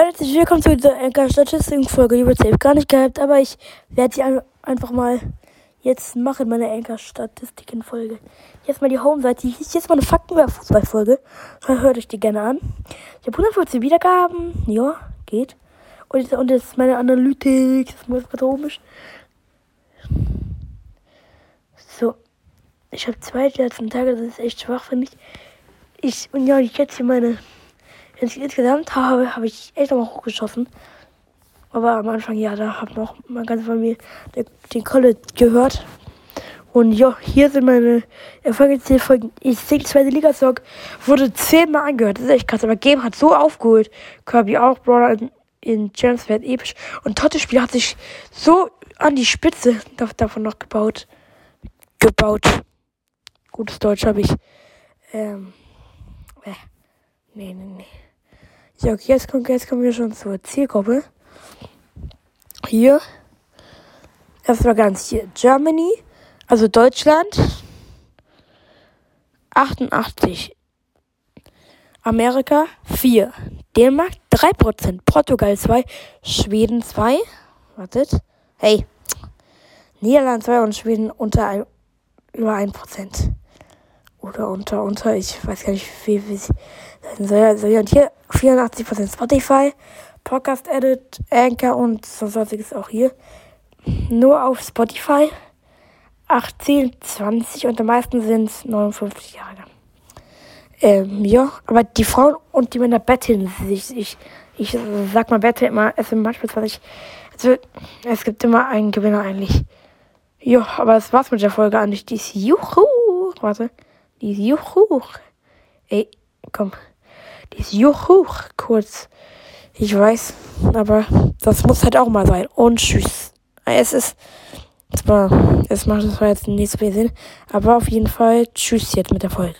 Herzlich willkommen zu dieser Anchor-Statistiken-Folge. Die wird safe gar nicht gehabt, aber ich werde sie ein einfach mal jetzt machen, meine Anchor-Statistiken-Folge. Jetzt mal die Home-Seite. Hier ist jetzt mal eine Fakten über Fußball-Folge. Hört euch die gerne an. Ich habe 114 Wiedergaben. Ja, geht. Und jetzt, und jetzt meine Analytik. Das ist komisch. So. Ich habe zwei letzten Tage. Das ist echt schwach, finde ich. Ich, und ja, ich jetzt hier meine insgesamt habe, habe ich echt nochmal hochgeschossen. Aber am Anfang, ja, da hat noch meine ganze Familie den College gehört. Und ja, hier sind meine Erfolgsfolgen. Ich singe zweite Liga-Song. Wurde zehnmal angehört. Das ist echt krass. Aber Game hat so aufgeholt. Kirby auch. Brawler in, in Gems wird episch. Und Totte Spiel hat sich so an die Spitze davon noch gebaut. Gebaut. Gutes Deutsch habe ich. Ähm. Äh. Nee, nee, nee. Ja, okay, jetzt kommen, jetzt kommen wir schon zur Zielgruppe. Hier. Erstmal ganz hier. Germany, also Deutschland. 88. Amerika 4. Dänemark 3%. Portugal 2. Schweden 2. Wartet. Hey. Niederland 2 und Schweden unter ein, über 1%. Oder unter, unter, ich weiß gar nicht, wie, wie sein soll. Und hier 84% Spotify, Podcast Edit, Anchor und so sonstiges auch hier. Nur auf Spotify 18, 20 und am meisten sind es 59 Jahre. Ähm, ja, aber die Frauen und die Männer betteln sich. Ich, ich sag mal Bette immer, es sind manchmal 20. Also, es gibt immer einen Gewinner eigentlich. Ja, aber das war's mit der Folge eigentlich. Die ist Juhu. Warte. Die ist Juhu. Ey, komm. Die ist Juhu kurz. Ich weiß, aber das muss halt auch mal sein. Und tschüss. Es ist zwar, es macht zwar jetzt nicht so viel Sinn, aber auf jeden Fall tschüss jetzt mit der Folge.